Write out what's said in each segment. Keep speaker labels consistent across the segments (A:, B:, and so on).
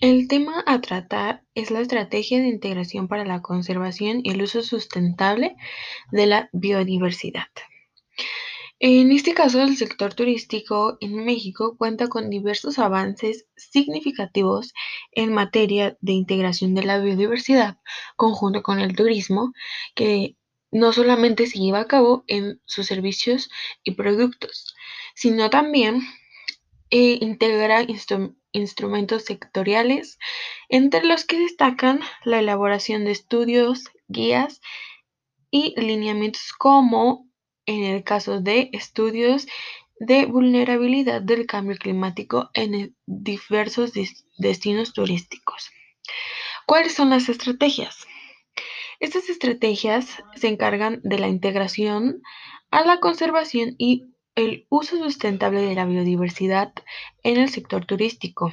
A: El tema a tratar es la estrategia de integración para la conservación y el uso sustentable de la biodiversidad. En este caso, el sector turístico en México cuenta con diversos avances significativos en materia de integración de la biodiversidad, conjunto con el turismo, que no solamente se lleva a cabo en sus servicios y productos, sino también eh, integra instrumentos sectoriales, entre los que destacan la elaboración de estudios, guías y lineamientos como en el caso de estudios de vulnerabilidad del cambio climático en diversos destinos turísticos. ¿Cuáles son las estrategias? Estas estrategias se encargan de la integración a la conservación y el uso sustentable de la biodiversidad en el sector turístico,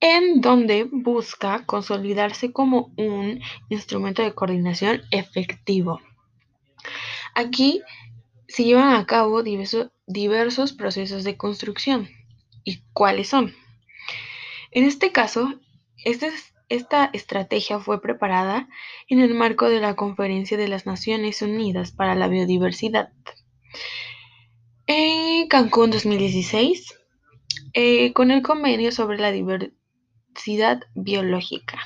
A: en donde busca consolidarse como un instrumento de coordinación efectivo. Aquí se llevan a cabo diversos, procesos de construcción. ¿Y cuáles son? En este caso, este esta estrategia fue preparada en el marco de la Conferencia de las Naciones Unidas para la Biodiversidad, Cancún 2016 eh, con el convenio sobre la diversidad biológica.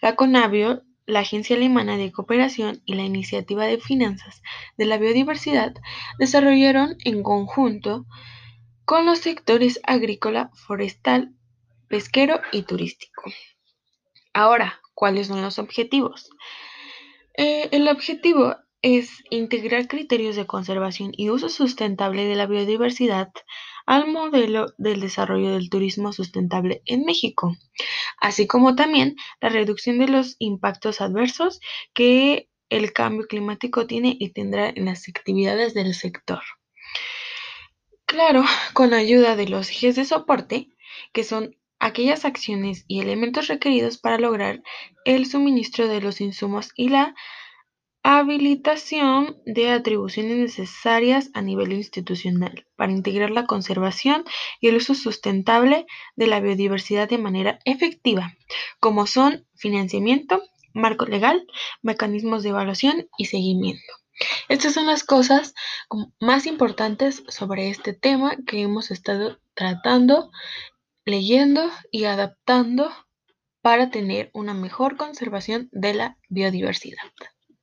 A: La CONABIO, la Agencia Alemana de Cooperación y la Iniciativa de Finanzas de la Biodiversidad desarrollaron en conjunto con los sectores agrícola, forestal, pesquero y turístico. Ahora, ¿cuáles son los objetivos? Eh, el objetivo es integrar criterios de conservación y uso sustentable de la biodiversidad al modelo del desarrollo del turismo sustentable en México, así como también la reducción de los impactos adversos que el cambio climático tiene y tendrá en las actividades del sector. Claro, con ayuda de los ejes de soporte, que son aquellas acciones y elementos requeridos para lograr el suministro de los insumos y la Habilitación de atribuciones necesarias a nivel institucional para integrar la conservación y el uso sustentable de la biodiversidad de manera efectiva, como son financiamiento, marco legal, mecanismos de evaluación y seguimiento. Estas son las cosas más importantes sobre este tema que hemos estado tratando, leyendo y adaptando para tener una mejor conservación de la biodiversidad.